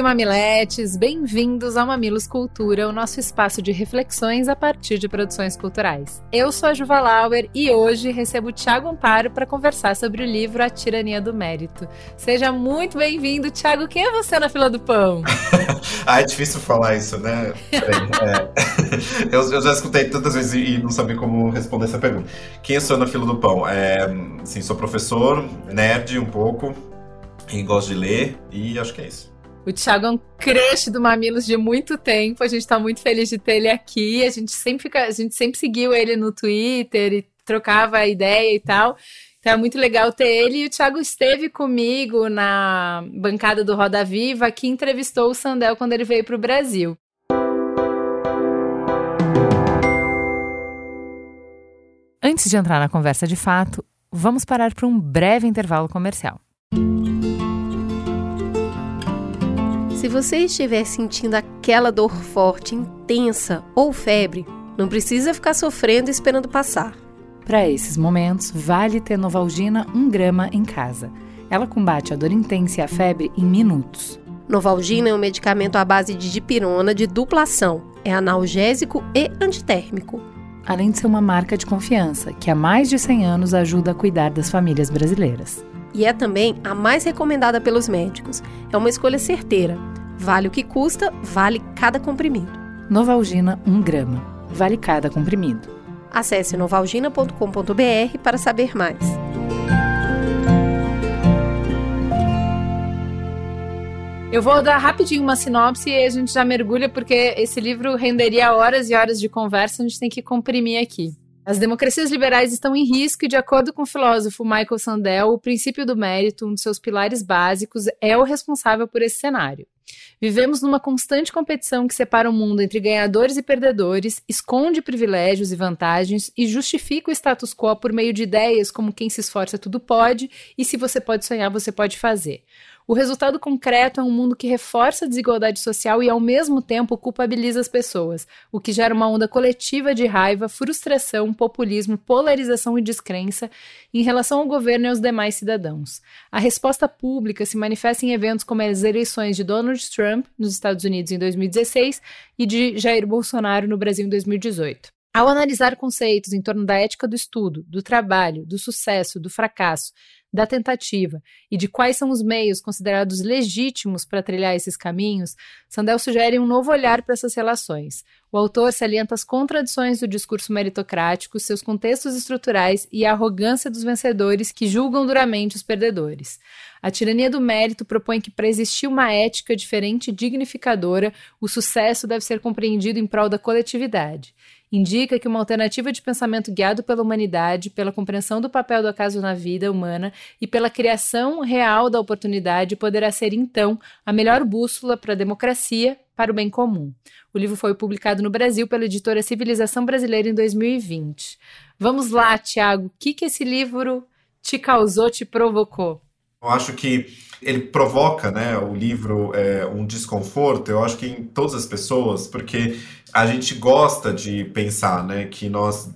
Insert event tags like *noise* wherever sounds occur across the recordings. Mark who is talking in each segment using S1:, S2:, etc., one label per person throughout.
S1: e mamiletes, bem-vindos ao Mamilos Cultura, o nosso espaço de reflexões a partir de produções culturais. Eu sou a Juva Lauer e hoje recebo o Thiago Amparo para conversar sobre o livro A Tirania do Mérito. Seja muito bem-vindo, Thiago. Quem é você na fila do pão? *laughs*
S2: ah, é difícil falar isso, né? É... *laughs* eu, já escutei tantas vezes e não sabia como responder essa pergunta. Quem sou na fila do pão? É, sim, sou professor, nerd um pouco, e gosto de ler, e acho que é isso.
S1: O Thiago é um crush do Mamilos de muito tempo. A gente tá muito feliz de ter ele aqui. A gente sempre, fica, a gente sempre seguiu ele no Twitter e trocava ideia e tal. Então é muito legal ter ele. E o Thiago esteve comigo na bancada do Roda Viva, que entrevistou o Sandel quando ele veio para o Brasil. Antes de entrar na conversa de fato, vamos parar para um breve intervalo comercial.
S3: Se você estiver sentindo aquela dor forte, intensa ou febre, não precisa ficar sofrendo e esperando passar.
S1: Para esses momentos, vale ter Novalgina 1 grama em casa. Ela combate a dor intensa e a febre em minutos.
S3: Novalgina é um medicamento à base de dipirona de dupla ação. É analgésico e antitérmico.
S1: Além de ser uma marca de confiança, que há mais de 100 anos ajuda a cuidar das famílias brasileiras
S3: e é também a mais recomendada pelos médicos. É uma escolha certeira. Vale o que custa, vale cada comprimido.
S1: Novalgina 1 grama. Vale cada comprimido.
S3: Acesse novalgina.com.br para saber mais.
S1: Eu vou dar rapidinho uma sinopse e a gente já mergulha, porque esse livro renderia horas e horas de conversa, a gente tem que comprimir aqui. As democracias liberais estão em risco e, de acordo com o filósofo Michael Sandel, o princípio do mérito, um dos seus pilares básicos, é o responsável por esse cenário. Vivemos numa constante competição que separa o mundo entre ganhadores e perdedores, esconde privilégios e vantagens e justifica o status quo por meio de ideias como quem se esforça tudo pode e se você pode sonhar, você pode fazer. O resultado concreto é um mundo que reforça a desigualdade social e, ao mesmo tempo, culpabiliza as pessoas, o que gera uma onda coletiva de raiva, frustração, populismo, polarização e descrença em relação ao governo e aos demais cidadãos. A resposta pública se manifesta em eventos como as eleições de Donald Trump nos Estados Unidos em 2016 e de Jair Bolsonaro no Brasil em 2018. Ao analisar conceitos em torno da ética do estudo, do trabalho, do sucesso, do fracasso, da tentativa e de quais são os meios considerados legítimos para trilhar esses caminhos, Sandel sugere um novo olhar para essas relações. O autor salienta as contradições do discurso meritocrático, seus contextos estruturais e a arrogância dos vencedores que julgam duramente os perdedores. A tirania do mérito propõe que, para existir uma ética diferente e dignificadora, o sucesso deve ser compreendido em prol da coletividade indica que uma alternativa de pensamento guiado pela humanidade, pela compreensão do papel do acaso na vida humana e pela criação real da oportunidade poderá ser, então, a melhor bússola para a democracia, para o bem comum. O livro foi publicado no Brasil pela editora Civilização Brasileira em 2020. Vamos lá, Tiago, o que, que esse livro te causou, te provocou?
S2: Eu acho que ele provoca, né, o livro é, um desconforto, eu acho que em todas as pessoas, porque a gente gosta de pensar, né, que nós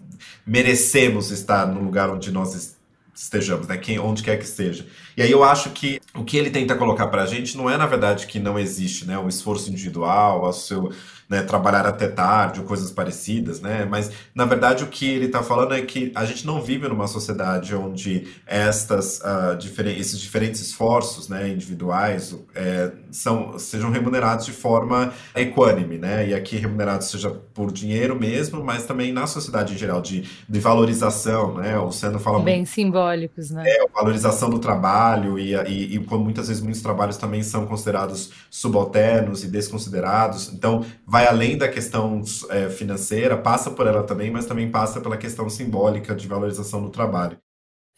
S2: merecemos estar no lugar onde nós estejamos, né, quem, onde quer que esteja. E aí eu acho que o que ele tenta colocar para a gente não é na verdade que não existe, né, o esforço individual, o seu né, trabalhar até tarde ou coisas parecidas, né? Mas na verdade o que ele está falando é que a gente não vive numa sociedade onde estas uh, diferen esses diferentes esforços, né, individuais, é, são sejam remunerados de forma equânime, né? E aqui remunerados seja por dinheiro mesmo, mas também na sociedade em geral de, de valorização, né? O Seno fala
S1: bem muito, simbólicos, né?
S2: É, valorização do trabalho e, e, e muitas vezes muitos trabalhos também são considerados subalternos e desconsiderados. Então vai além da questão é, financeira, passa por ela também, mas também passa pela questão simbólica de valorização do trabalho.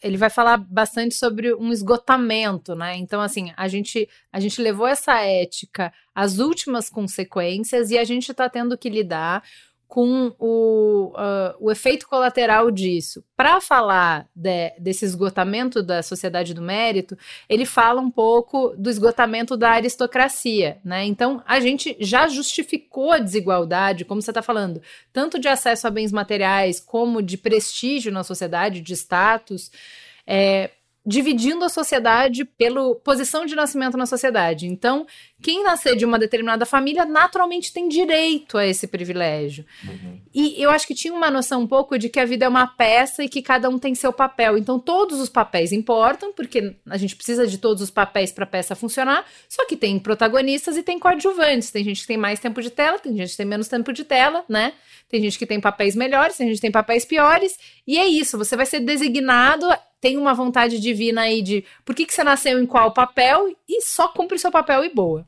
S1: ele vai falar bastante sobre um esgotamento, né? Então, assim, a gente, a gente levou essa ética às últimas consequências e a gente está tendo que lidar com o, uh, o efeito colateral disso. Para falar de, desse esgotamento da sociedade do mérito, ele fala um pouco do esgotamento da aristocracia, né? Então, a gente já justificou a desigualdade, como você está falando, tanto de acesso a bens materiais como de prestígio na sociedade, de status, é, dividindo a sociedade pela posição de nascimento na sociedade. Então, quem nascer de uma determinada família naturalmente tem direito a esse privilégio. Uhum. E eu acho que tinha uma noção um pouco de que a vida é uma peça e que cada um tem seu papel. Então, todos os papéis importam, porque a gente precisa de todos os papéis para a peça funcionar. Só que tem protagonistas e tem coadjuvantes. Tem gente que tem mais tempo de tela, tem gente que tem menos tempo de tela, né? Tem gente que tem papéis melhores, tem gente que tem papéis piores. E é isso, você vai ser designado tem uma vontade divina aí de por que, que você nasceu em qual papel e só cumpre seu papel e boa.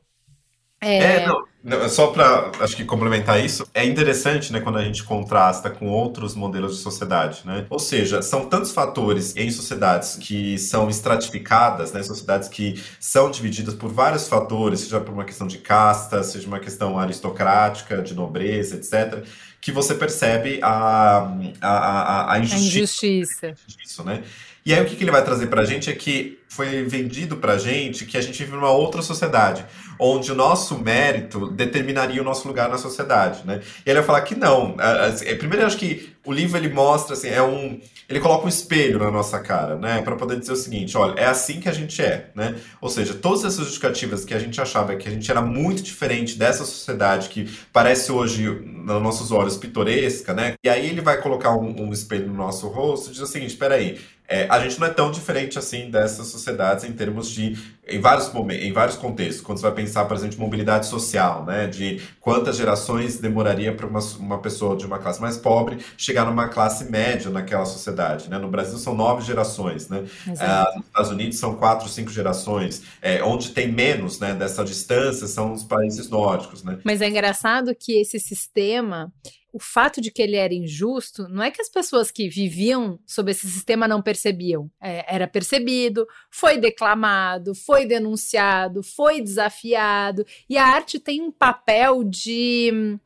S2: É, é não, não, só para acho que complementar isso, é interessante, né, quando a gente contrasta com outros modelos de sociedade, né? Ou seja, são tantos fatores em sociedades que são estratificadas, né, sociedades que são divididas por vários fatores, seja por uma questão de casta, seja uma questão aristocrática, de nobreza, etc que você percebe a, a, a, a injustiça, a injustiça. disso, né? E aí o que, que ele vai trazer para a gente é que foi vendido para a gente que a gente vive numa outra sociedade, onde o nosso mérito determinaria o nosso lugar na sociedade, né? E ele vai falar que não. É, primeiro, eu acho que o livro ele mostra assim, é um, ele coloca um espelho na nossa cara, né, para poder dizer o seguinte, olha, é assim que a gente é, né? Ou seja, todas essas justificativas que a gente achava que a gente era muito diferente dessa sociedade que parece hoje, nos nossos olhos, pitoresca, né? E aí ele vai colocar um, um espelho no nosso rosto e diz o seguinte, espera aí, é, a gente não é tão diferente assim dessas sociedades em termos de em vários momentos, em vários contextos. Quando você vai pensar, por exemplo, de mobilidade social, né, de quantas gerações demoraria para uma, uma pessoa de uma classe mais pobre chegar numa classe média naquela sociedade, né? No Brasil são nove gerações, né? Ah, nos Estados Unidos são quatro, cinco gerações. É, onde tem menos, né, dessa distância são os países nórdicos, né?
S1: Mas é engraçado que esse sistema o fato de que ele era injusto não é que as pessoas que viviam sob esse sistema não percebiam. É, era percebido, foi declamado, foi denunciado, foi desafiado. E a arte tem um papel de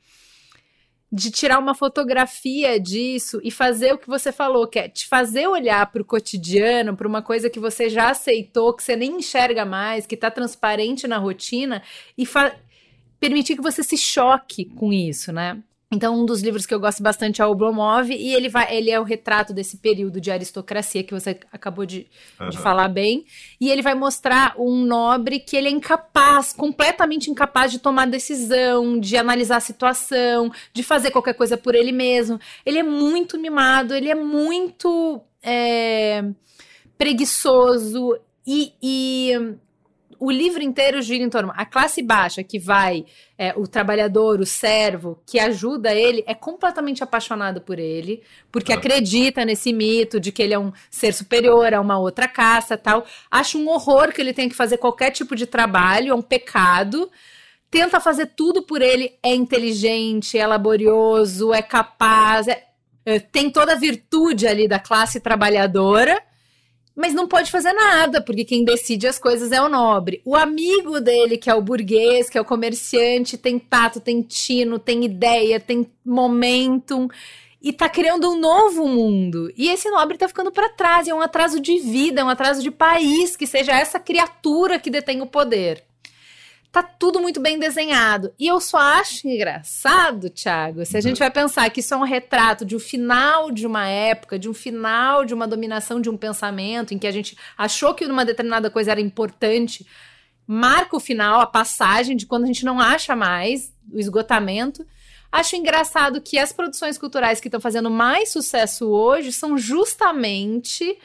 S1: de tirar uma fotografia disso e fazer o que você falou, que é te fazer olhar para o cotidiano, para uma coisa que você já aceitou, que você nem enxerga mais, que está transparente na rotina e permitir que você se choque com isso, né? Então, um dos livros que eu gosto bastante é o Oblomov, e ele vai, ele é o retrato desse período de aristocracia que você acabou de, uhum. de falar bem. E ele vai mostrar um nobre que ele é incapaz, completamente incapaz de tomar decisão, de analisar a situação, de fazer qualquer coisa por ele mesmo. Ele é muito mimado, ele é muito é, preguiçoso e, e o livro inteiro gira em torno. A classe baixa, que vai, é, o trabalhador, o servo, que ajuda ele, é completamente apaixonado por ele, porque ah. acredita nesse mito de que ele é um ser superior a uma outra caça tal. Acha um horror que ele tem que fazer qualquer tipo de trabalho, é um pecado. Tenta fazer tudo por ele, é inteligente, é laborioso, é capaz, é, é, tem toda a virtude ali da classe trabalhadora mas não pode fazer nada, porque quem decide as coisas é o nobre. O amigo dele, que é o burguês, que é o comerciante, tem tato, tem tino, tem ideia, tem momentum e tá criando um novo mundo. E esse nobre tá ficando para trás, é um atraso de vida, é um atraso de país, que seja essa criatura que detém o poder tá tudo muito bem desenhado. E eu só acho engraçado, Thiago, se a gente vai pensar que isso é um retrato de um final de uma época, de um final de uma dominação de um pensamento, em que a gente achou que uma determinada coisa era importante, marca o final, a passagem de quando a gente não acha mais, o esgotamento. Acho engraçado que as produções culturais que estão fazendo mais sucesso hoje são justamente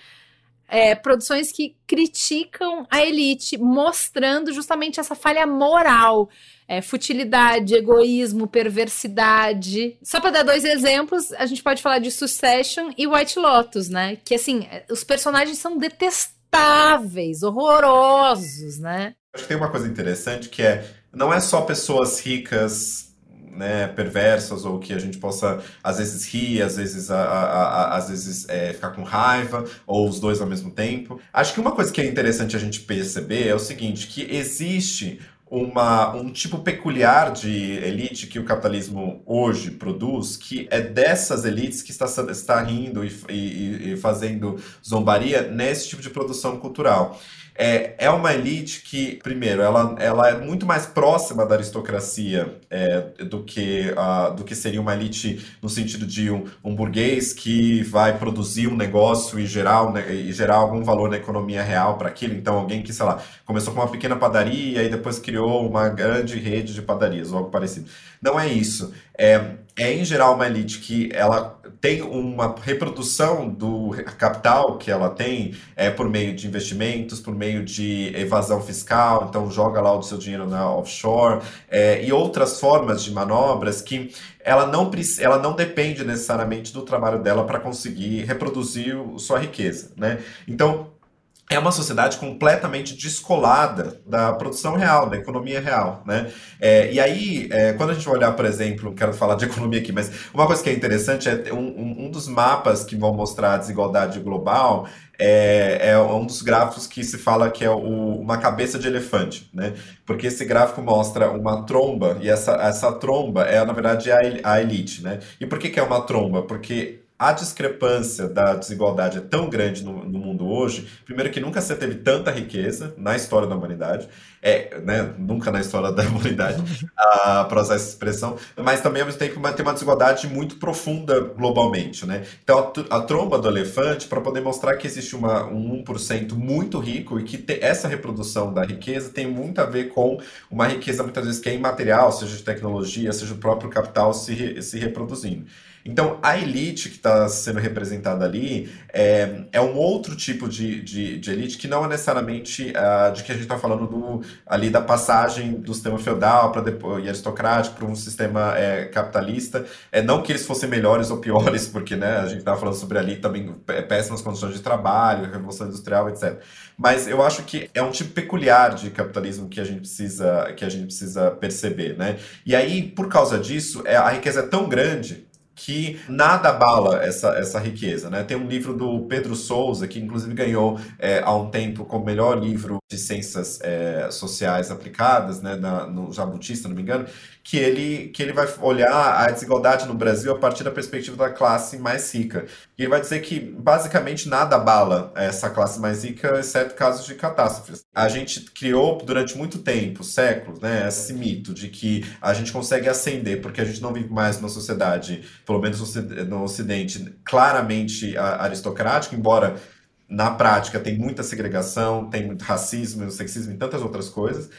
S1: é, produções que criticam a elite, mostrando justamente essa falha moral. É, futilidade, egoísmo, perversidade. Só para dar dois exemplos, a gente pode falar de Succession e White Lotus, né? Que assim, os personagens são detestáveis, horrorosos, né?
S2: Acho que tem uma coisa interessante que é não é só pessoas ricas né, perversas ou que a gente possa às vezes rir, às vezes, a, a, a, às vezes é, ficar com raiva ou os dois ao mesmo tempo. Acho que uma coisa que é interessante a gente perceber é o seguinte, que existe uma, um tipo peculiar de elite que o capitalismo hoje produz, que é dessas elites que está, está rindo e, e, e fazendo zombaria nesse tipo de produção cultural é, é uma elite que, primeiro, ela, ela é muito mais próxima da aristocracia é, do, que, do que seria uma elite no sentido de um, um burguês que vai produzir um negócio e gerar, né, e gerar algum valor na economia real para aquilo. Então, alguém que, sei lá, começou com uma pequena padaria e depois criou uma grande rede de padarias, ou algo parecido. Não é isso. É, é em geral uma elite que ela tem uma reprodução do capital que ela tem é, por meio de investimentos, por meio de evasão fiscal, então joga lá o seu dinheiro na offshore é, e outras formas de manobras que ela não, ela não depende necessariamente do trabalho dela para conseguir reproduzir sua riqueza. Né? Então, é uma sociedade completamente descolada da produção real, da economia real, né? É, e aí, é, quando a gente vai olhar, por exemplo, quero falar de economia aqui, mas uma coisa que é interessante é um, um dos mapas que vão mostrar a desigualdade global é, é, um dos gráficos que se fala que é o, uma cabeça de elefante, né? Porque esse gráfico mostra uma tromba, e essa, essa tromba é, na verdade, a, a elite, né? E por que, que é uma tromba? Porque a discrepância da desigualdade é tão grande no, no, mundo hoje, primeiro que nunca se teve tanta riqueza na história da humanidade, é, né, nunca na história da *laughs* humanidade, para usar essa expressão, mas também ao mesmo tempo tem uma desigualdade muito profunda globalmente. Né? Então a, a tromba do elefante, para poder mostrar que existe uma, um 1% muito rico e que te, essa reprodução da riqueza tem muito a ver com uma riqueza muitas vezes que é imaterial, seja de tecnologia, seja o próprio capital se, se reproduzindo. Então, a elite que está sendo representada ali é, é um outro tipo de, de, de elite que não é necessariamente uh, de que a gente está falando do, ali da passagem do sistema feudal para e aristocrático para um sistema é, capitalista. É, não que eles fossem melhores ou piores, *laughs* porque né, a gente estava falando sobre ali também péssimas condições de trabalho, revolução industrial, etc. Mas eu acho que é um tipo peculiar de capitalismo que a gente precisa, que a gente precisa perceber. Né? E aí, por causa disso, é, a riqueza é tão grande que nada abala essa, essa riqueza. Né? Tem um livro do Pedro Souza, que inclusive ganhou é, há um tempo como melhor livro de ciências é, sociais aplicadas, né, na, no Jabuti, se não me engano, que ele, que ele vai olhar a desigualdade no Brasil a partir da perspectiva da classe mais rica. E ele vai dizer que basicamente nada abala essa classe mais rica, exceto casos de catástrofes. A gente criou durante muito tempo, séculos, né, esse mito de que a gente consegue ascender porque a gente não vive mais numa sociedade, pelo menos no Ocidente, claramente aristocrática, embora na prática tem muita segregação, tem muito racismo, sexismo e tantas outras coisas,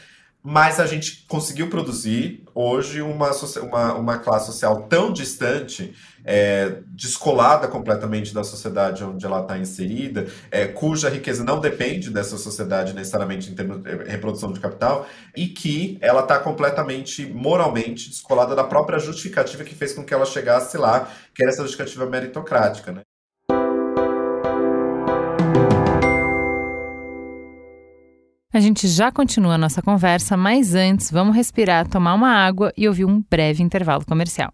S2: mas a gente conseguiu produzir hoje uma, uma, uma classe social tão distante, é, descolada completamente da sociedade onde ela está inserida, é, cuja riqueza não depende dessa sociedade necessariamente em termos de reprodução de capital, e que ela está completamente moralmente descolada da própria justificativa que fez com que ela chegasse lá, que era essa justificativa meritocrática. Né?
S1: A gente já continua a nossa conversa, mas antes vamos respirar, tomar uma água e ouvir um breve intervalo comercial.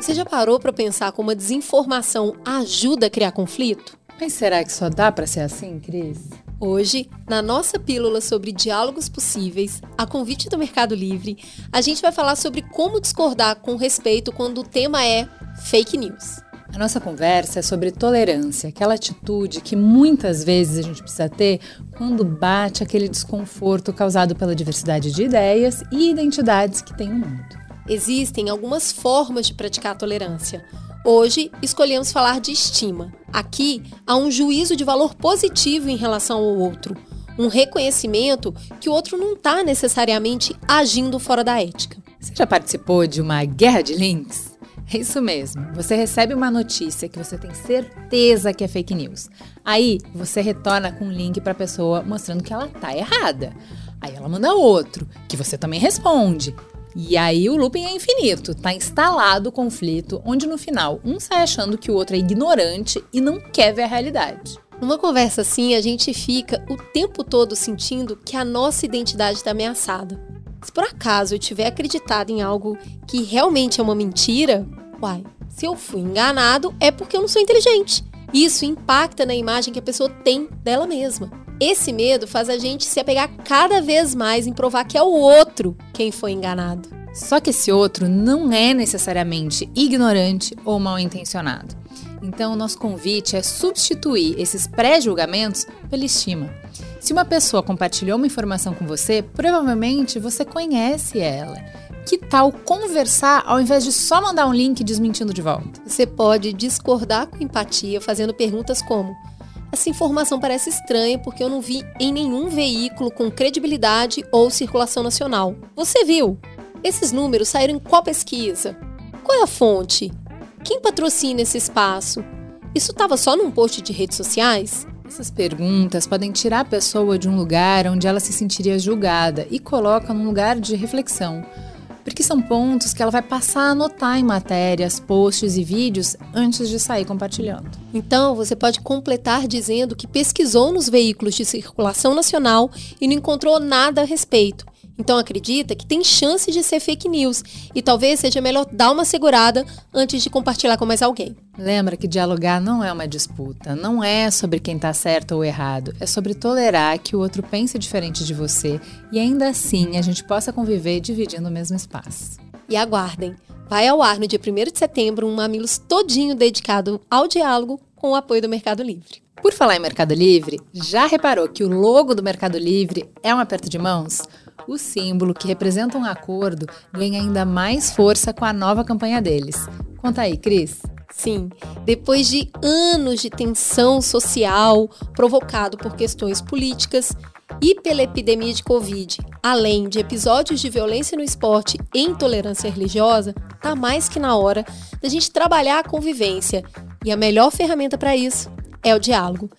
S3: Você já parou para pensar como a desinformação ajuda a criar conflito?
S1: Mas será que só dá para ser assim, Cris?
S3: Hoje, na nossa pílula sobre diálogos possíveis, a convite do Mercado Livre, a gente vai falar sobre como discordar com respeito quando o tema é fake news.
S1: A nossa conversa é sobre tolerância, aquela atitude que muitas vezes a gente precisa ter quando bate aquele desconforto causado pela diversidade de ideias e identidades que tem o mundo.
S3: Existem algumas formas de praticar a tolerância. Hoje, escolhemos falar de estima. Aqui, há um juízo de valor positivo em relação ao outro, um reconhecimento que o outro não está necessariamente agindo fora da ética.
S1: Você já participou de uma guerra de links? É isso mesmo. Você recebe uma notícia que você tem certeza que é fake news. Aí você retorna com um link para a pessoa mostrando que ela tá errada. Aí ela manda outro, que você também responde. E aí o looping é infinito, tá instalado o conflito, onde no final um sai achando que o outro é ignorante e não quer ver a realidade.
S3: Numa conversa assim, a gente fica o tempo todo sentindo que a nossa identidade está ameaçada. Se por acaso eu tiver acreditado em algo que realmente é uma mentira, uai, se eu fui enganado é porque eu não sou inteligente. Isso impacta na imagem que a pessoa tem dela mesma. Esse medo faz a gente se apegar cada vez mais em provar que é o outro quem foi enganado.
S1: Só que esse outro não é necessariamente ignorante ou mal intencionado. Então, o nosso convite é substituir esses pré-julgamentos pela estima. Se uma pessoa compartilhou uma informação com você, provavelmente você conhece ela. Que tal conversar ao invés de só mandar um link desmentindo de volta?
S3: Você pode discordar com empatia fazendo perguntas como: Essa informação parece estranha porque eu não vi em nenhum veículo com credibilidade ou circulação nacional. Você viu? Esses números saíram em qual pesquisa? Qual é a fonte? Quem patrocina esse espaço? Isso estava só num post de redes sociais?
S1: Essas perguntas podem tirar a pessoa de um lugar onde ela se sentiria julgada e coloca num lugar de reflexão, porque são pontos que ela vai passar a anotar em matérias, posts e vídeos antes de sair compartilhando.
S3: Então, você pode completar dizendo que pesquisou nos veículos de circulação nacional e não encontrou nada a respeito então acredita que tem chance de ser fake news e talvez seja melhor dar uma segurada antes de compartilhar com mais alguém.
S1: Lembra que dialogar não é uma disputa, não é sobre quem está certo ou errado, é sobre tolerar que o outro pense diferente de você e ainda assim a gente possa conviver dividindo o mesmo espaço.
S3: E aguardem, vai ao ar no dia 1 de setembro um Mamilos todinho dedicado ao diálogo com o apoio do Mercado Livre.
S1: Por falar em Mercado Livre, já reparou que o logo do Mercado Livre é um aperto de mãos? O símbolo, que representa um acordo, ganha ainda mais força com a nova campanha deles. Conta aí, Cris.
S3: Sim, depois de anos de tensão social provocado por questões políticas e pela epidemia de Covid, além de episódios de violência no esporte e intolerância religiosa, tá mais que na hora da gente trabalhar a convivência. E a melhor ferramenta para isso é o diálogo.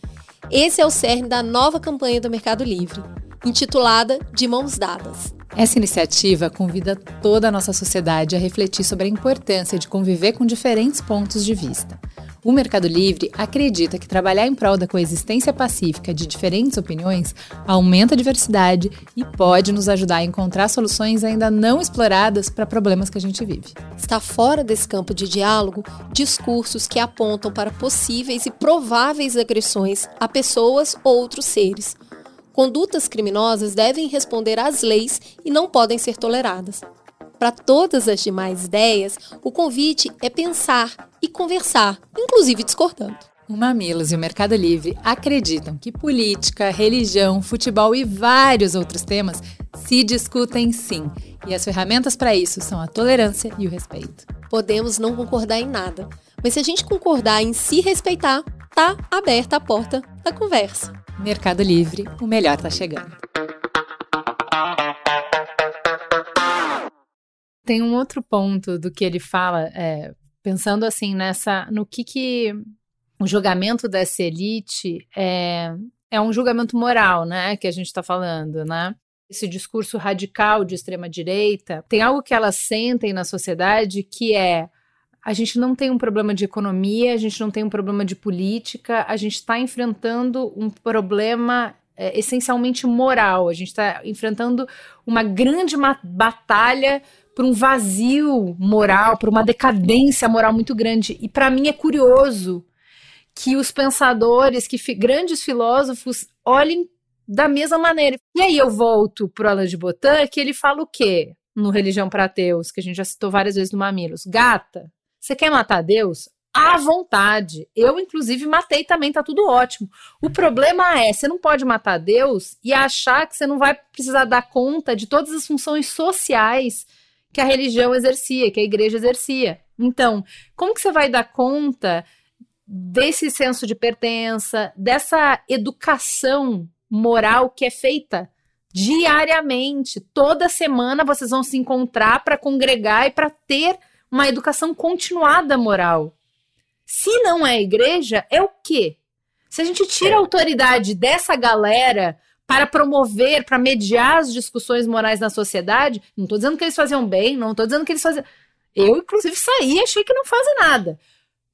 S3: Esse é o cerne da nova campanha do Mercado Livre intitulada De Mãos Dadas.
S1: Essa iniciativa convida toda a nossa sociedade a refletir sobre a importância de conviver com diferentes pontos de vista. O Mercado Livre acredita que trabalhar em prol da coexistência pacífica de diferentes opiniões aumenta a diversidade e pode nos ajudar a encontrar soluções ainda não exploradas para problemas que a gente vive.
S3: Está fora desse campo de diálogo discursos que apontam para possíveis e prováveis agressões a pessoas ou outros seres Condutas criminosas devem responder às leis e não podem ser toleradas. Para todas as demais ideias, o convite é pensar e conversar, inclusive discordando.
S1: O Mamilos e o Mercado Livre acreditam que política, religião, futebol e vários outros temas se discutem sim. E as ferramentas para isso são a tolerância e o respeito.
S3: Podemos não concordar em nada, mas se a gente concordar em se respeitar, tá aberta a porta da conversa.
S1: Mercado Livre, o melhor tá chegando. Tem um outro ponto do que ele fala, é, pensando assim nessa, no que que o julgamento dessa elite é, é um julgamento moral, né, que a gente está falando, né? Esse discurso radical de extrema direita tem algo que elas sentem na sociedade que é a gente não tem um problema de economia, a gente não tem um problema de política, a gente está enfrentando um problema é, essencialmente moral. A gente está enfrentando uma grande batalha por um vazio moral, por uma decadência moral muito grande. E para mim é curioso que os pensadores, que fi grandes filósofos olhem da mesma maneira. E aí eu volto para Alain de Botton, que ele fala o quê? No Religião para Ateus, que a gente já citou várias vezes no Mamilos. Gata, você quer matar Deus? À vontade. Eu, inclusive, matei também, tá tudo ótimo. O problema é, você não pode matar Deus e achar que você não vai precisar dar conta de todas as funções sociais que a religião exercia, que a igreja exercia. Então, como que você vai dar conta desse senso de pertença, dessa educação moral que é feita diariamente? Toda semana vocês vão se encontrar para congregar e para ter uma educação continuada moral. Se não é igreja, é o quê? Se a gente tira a autoridade dessa galera para promover, para mediar as discussões morais na sociedade, não estou dizendo que eles faziam bem, não estou dizendo que eles faziam. Eu, inclusive, saí e achei que não fazem nada.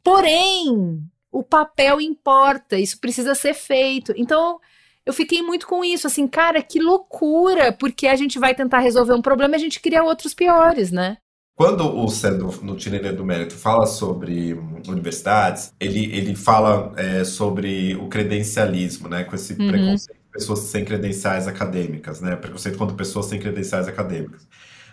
S1: Porém, o papel importa, isso precisa ser feito. Então, eu fiquei muito com isso, assim, cara, que loucura, porque a gente vai tentar resolver um problema e a gente cria outros piores, né?
S2: Quando o Sandro, no Tirania do Mérito, fala sobre universidades, ele, ele fala é, sobre o credencialismo, né? Com esse uhum. preconceito de pessoas sem credenciais acadêmicas, né? Preconceito contra pessoas sem credenciais acadêmicas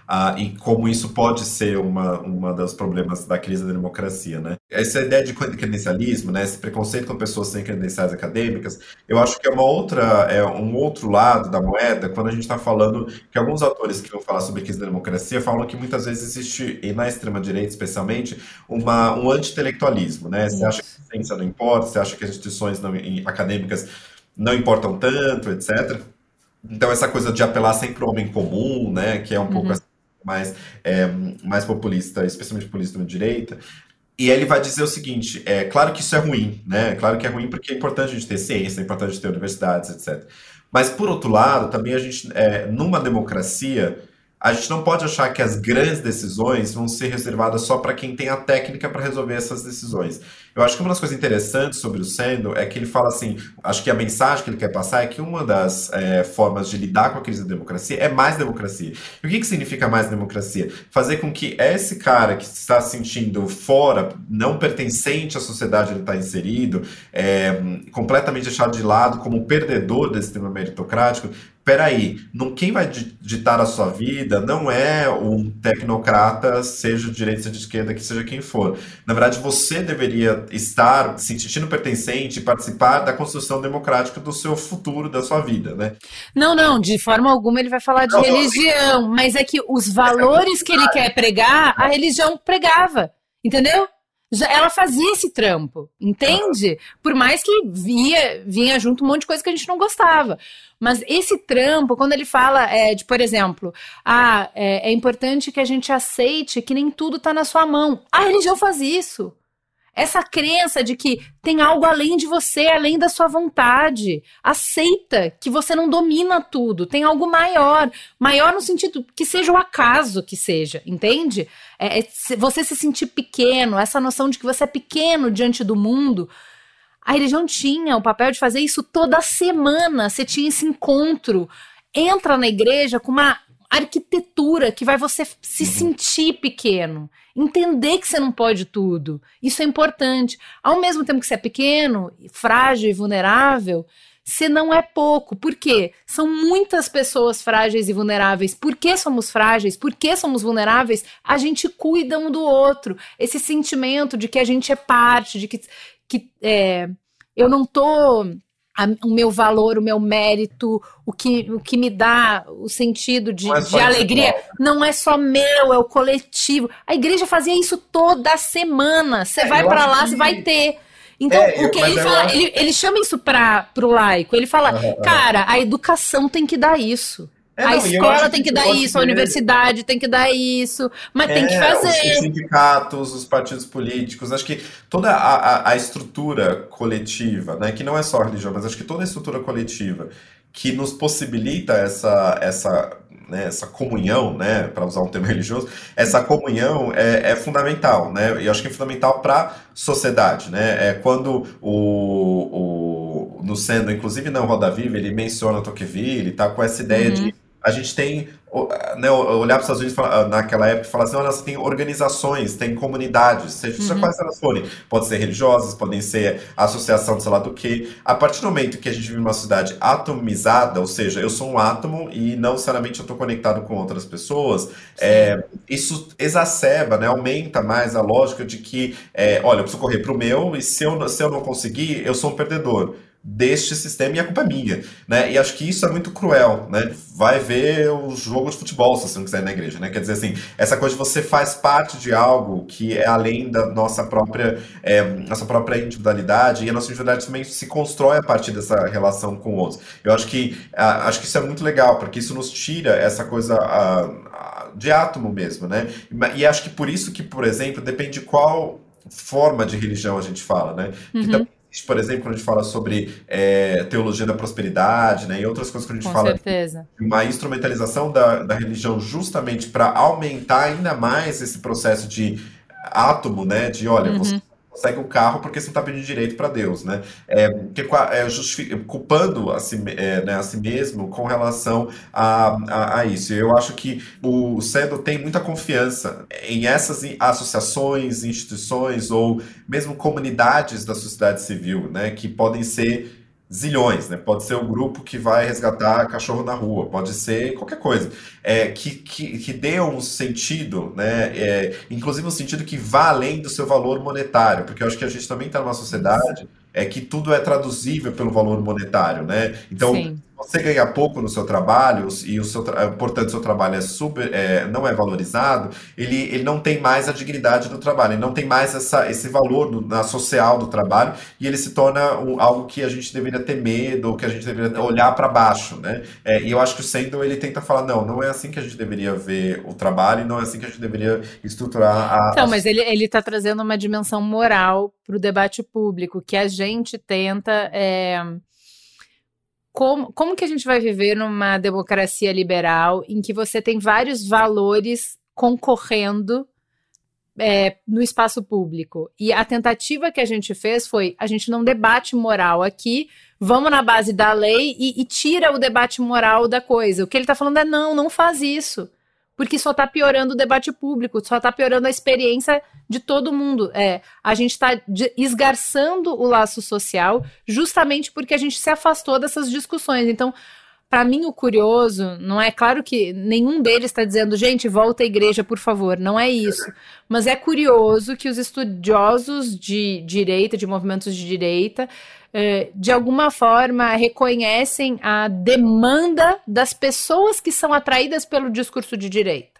S2: ah, e como isso pode ser uma, uma dos problemas da crise da democracia, né? Essa ideia de credencialismo, né, esse preconceito com pessoas sem credenciais acadêmicas, eu acho que é uma outra, é um outro lado da moeda quando a gente está falando que alguns autores que vão falar sobre crise da democracia falam que muitas vezes existe, e na extrema-direita especialmente, uma, um anti-intelectualismo, né? Você acha que a ciência não importa, você acha que as instituições não, acadêmicas não importam tanto, etc. Então, essa coisa de apelar sempre ao homem comum, né, que é um uhum. pouco mais, é, mais populista, especialmente populista de direita. E ele vai dizer o seguinte: é claro que isso é ruim, né? Claro que é ruim porque é importante a gente ter ciência, é importante a gente ter universidades, etc. Mas, por outro lado, também a gente, é, numa democracia, a gente não pode achar que as grandes decisões vão ser reservadas só para quem tem a técnica para resolver essas decisões. Eu acho que uma das coisas interessantes sobre o Sendo é que ele fala assim: acho que a mensagem que ele quer passar é que uma das é, formas de lidar com a crise da democracia é mais democracia. E o que, que significa mais democracia? Fazer com que esse cara que está se sentindo fora, não pertencente à sociedade ele está inserido, é, completamente deixado de lado como perdedor desse sistema meritocrático, peraí, não, quem vai ditar a sua vida não é um tecnocrata, seja de direita, seja de esquerda, que seja quem for. Na verdade, você deveria estar se sentindo pertencente e participar da construção democrática do seu futuro, da sua vida, né?
S1: Não, não, de forma alguma ele vai falar de não, religião, não, mas é que os valores que ele quer pregar, a religião pregava, entendeu? Já, ela fazia esse trampo, entende? Por mais que via, vinha junto um monte de coisa que a gente não gostava. Mas esse trampo, quando ele fala é, de, por exemplo, ah, é, é importante que a gente aceite que nem tudo está na sua mão. A religião faz isso. Essa crença de que tem algo além de você, além da sua vontade. Aceita que você não domina tudo, tem algo maior. Maior no sentido que seja o acaso que seja, entende? É, é, você se sentir pequeno, essa noção de que você é pequeno diante do mundo. A religião tinha o papel de fazer isso toda semana. Você tinha esse encontro. Entra na igreja com uma arquitetura que vai você se uhum. sentir pequeno, entender que você não pode tudo. Isso é importante. Ao mesmo tempo que você é pequeno, frágil e vulnerável, você não é pouco. Por quê? São muitas pessoas frágeis e vulneráveis. Por que somos frágeis? Por que somos vulneráveis? A gente cuida um do outro. Esse sentimento de que a gente é parte, de que, que é, eu não tô a, o meu valor, o meu mérito, o que, o que me dá o sentido de, é de alegria, não é só meu, é o coletivo. A igreja fazia isso toda semana. Você é, vai para lá, você que... vai ter. Então, é, o que ele fala, acho... ele, ele chama isso para o laico. Ele fala, uhum, cara, a educação tem que dar isso. É, a escola tem que, que dar isso, a universidade tem que dar isso, mas é, tem que é, fazer.
S2: Os sindicatos, os partidos políticos, acho que toda a, a, a, estrutura coletiva, né, que não é só religião, mas acho que toda a estrutura coletiva que nos possibilita essa, essa, né, essa comunhão, né, para usar um termo religioso, essa comunhão é, é fundamental, né, e acho que é fundamental para a sociedade, né, é quando o, o no sendo, inclusive na Roda Viva, ele menciona Tocqueville, ele tá com essa ideia uhum. de a gente tem né, olhar para os Estados Unidos naquela época e falar assim, olha, você tem organizações, tem comunidades, seja uhum. quais elas forem, podem ser religiosas, podem ser associação sei lá do que. A partir do momento que a gente vive numa cidade atomizada, ou seja, eu sou um átomo e não necessariamente eu estou conectado com outras pessoas, é, isso exacerba, né, aumenta mais a lógica de que, é, olha, eu preciso correr para o meu e se eu, se eu não conseguir, eu sou um perdedor deste sistema e a culpa é minha, né? E acho que isso é muito cruel, né? Vai ver o jogo de futebol se você não quiser ir na igreja, né? Quer dizer assim, essa coisa de você faz parte de algo que é além da nossa própria é, nossa própria individualidade e a nossa individualidade também se constrói a partir dessa relação com outros. Eu acho que acho que isso é muito legal porque isso nos tira essa coisa a, a, de átomo mesmo, né? E, e acho que por isso que, por exemplo, depende de qual forma de religião a gente fala, né? Uhum. Que também por exemplo, quando a gente fala sobre é, teologia da prosperidade, né, e outras coisas que a gente
S1: Com
S2: fala
S1: certeza.
S2: de uma instrumentalização da, da religião justamente para aumentar ainda mais esse processo de átomo, né, de olha, uhum. você consegue o carro porque você não está pedindo direito para Deus, né? É, que, é, culpando a si, é, né, a si mesmo com relação a, a, a, isso. Eu acho que o Cedo tem muita confiança em essas associações, instituições ou mesmo comunidades da sociedade civil, né? Que podem ser zilhões, né? Pode ser o grupo que vai resgatar cachorro na rua, pode ser qualquer coisa, é, que, que, que dê um sentido, né? É, inclusive um sentido que vá além do seu valor monetário, porque eu acho que a gente também está numa sociedade é que tudo é traduzível pelo valor monetário, né? Então, Sim você ganha pouco no seu trabalho e o seu, portanto, seu trabalho é super, é, não é valorizado, ele, ele não tem mais a dignidade do trabalho, ele não tem mais essa, esse valor na social do trabalho e ele se torna um, algo que a gente deveria ter medo, ou que a gente deveria olhar para baixo, né? É, e eu acho que o Sandel ele tenta falar não, não é assim que a gente deveria ver o trabalho, não é assim que a gente deveria estruturar a.
S1: Então, a... mas ele ele está trazendo uma dimensão moral para o debate público que a gente tenta é como, como que a gente vai viver numa democracia liberal em que você tem vários valores concorrendo é, no espaço público? E a tentativa que a gente fez foi: a gente não debate moral aqui, vamos na base da lei e, e tira o debate moral da coisa. O que ele está falando é: não, não faz isso porque só está piorando o debate público, só está piorando a experiência de todo mundo. É, a gente está esgarçando o laço social justamente porque a gente se afastou dessas discussões. Então, para mim, o curioso, não é claro que nenhum deles está dizendo, gente, volta à igreja, por favor, não é isso. Mas é curioso que os estudiosos de direita, de movimentos de direita, é, de alguma forma reconhecem a demanda das pessoas que são atraídas pelo discurso de direita.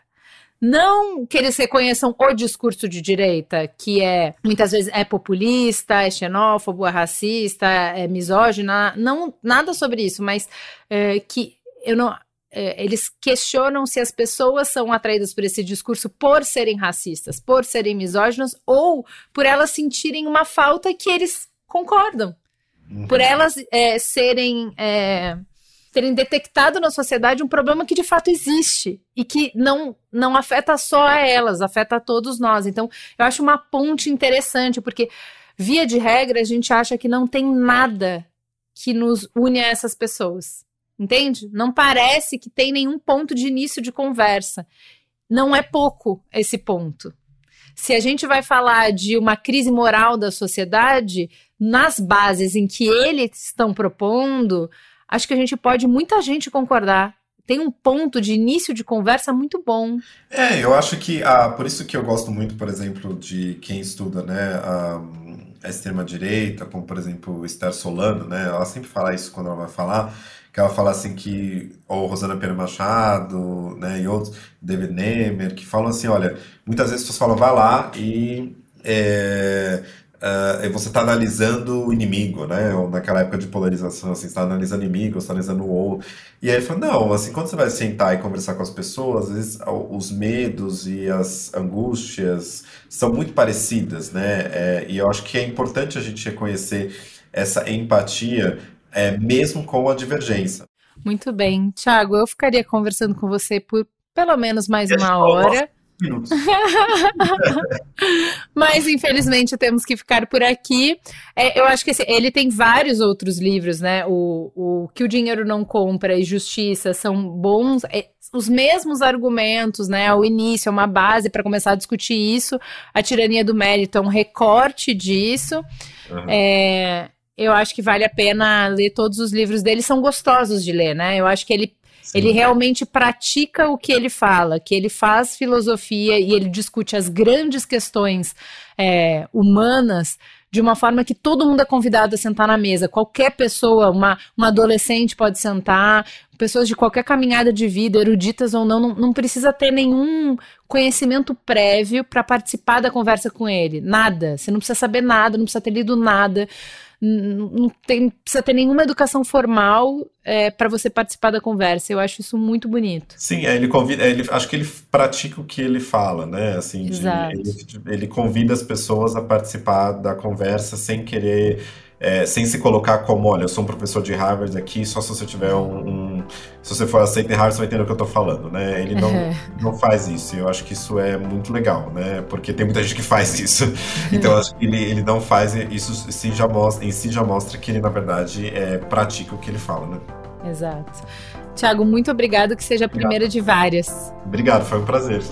S1: Não que eles reconheçam o discurso de direita, que é muitas vezes é populista, é xenófobo, é racista, é misógina, não nada sobre isso, mas é, que eu não é, eles questionam se as pessoas são atraídas por esse discurso por serem racistas, por serem misóginas ou por elas sentirem uma falta que eles concordam. Uhum. Por elas é, serem. É, terem detectado na sociedade um problema que de fato existe e que não, não afeta só a elas, afeta a todos nós. Então, eu acho uma ponte interessante, porque, via de regra, a gente acha que não tem nada que nos une a essas pessoas. Entende? Não parece que tem nenhum ponto de início de conversa. Não é pouco esse ponto. Se a gente vai falar de uma crise moral da sociedade, nas bases em que eles estão propondo, acho que a gente pode muita gente concordar. Tem um ponto de início de conversa muito bom.
S2: É, eu acho que ah, por isso que eu gosto muito, por exemplo, de quem estuda, né, a, a extrema direita, como por exemplo Esther Solano, né, ela sempre fala isso quando ela vai falar, que ela fala assim que ou Rosana Pena Machado, né, e outros, David Nemer, que falam assim, olha, muitas vezes as pessoas falam, vai lá e é, Uh, você está analisando o inimigo, né? Ou naquela época de polarização, assim, você está analisando o inimigo, você está analisando o outro. E aí ele falou, não, assim, quando você vai sentar e conversar com as pessoas, às vezes os medos e as angústias são muito parecidas, né? É, e eu acho que é importante a gente reconhecer essa empatia, é, mesmo com a divergência.
S1: Muito bem. Tiago, eu ficaria conversando com você por pelo menos mais uma hora minutos. *laughs* Mas, infelizmente, temos que ficar por aqui. É, eu acho que esse, ele tem vários outros livros, né? O, o Que o Dinheiro Não Compra e Justiça são bons. É, os mesmos argumentos, né? Ao início, é uma base para começar a discutir isso. A Tirania do Mérito é um recorte disso. Uhum. É, eu acho que vale a pena ler todos os livros dele, são gostosos de ler, né? Eu acho que ele Sim. Ele realmente pratica o que ele fala, que ele faz filosofia e ele discute as grandes questões é, humanas de uma forma que todo mundo é convidado a sentar na mesa. Qualquer pessoa, uma, uma adolescente pode sentar, pessoas de qualquer caminhada de vida, eruditas ou não, não, não precisa ter nenhum conhecimento prévio para participar da conversa com ele. Nada. Você não precisa saber nada, não precisa ter lido nada não tem, precisa ter nenhuma educação formal é, para você participar da conversa. Eu acho isso muito bonito.
S2: Sim, é, ele convida, é, ele, acho que ele pratica o que ele fala, né? Assim, de, ele, ele, convida as pessoas a participar da conversa sem querer é, sem se colocar como, olha, eu sou um professor de Harvard aqui, só se você tiver um, um se você for aceito em Harvard, você vai entender o que eu tô falando, né? Ele não,
S1: É.
S2: não faz isso. E eu acho que isso é muito legal, né? Porque tem muita gente que faz *laughs* isso. Então eu acho que ele, ele não faz isso se já mostra, em si já mostra que ele, na verdade, é, pratica o que ele fala, né?
S1: Exato. Tiago, muito obrigado que seja a primeira de várias.
S2: Obrigado, foi um prazer.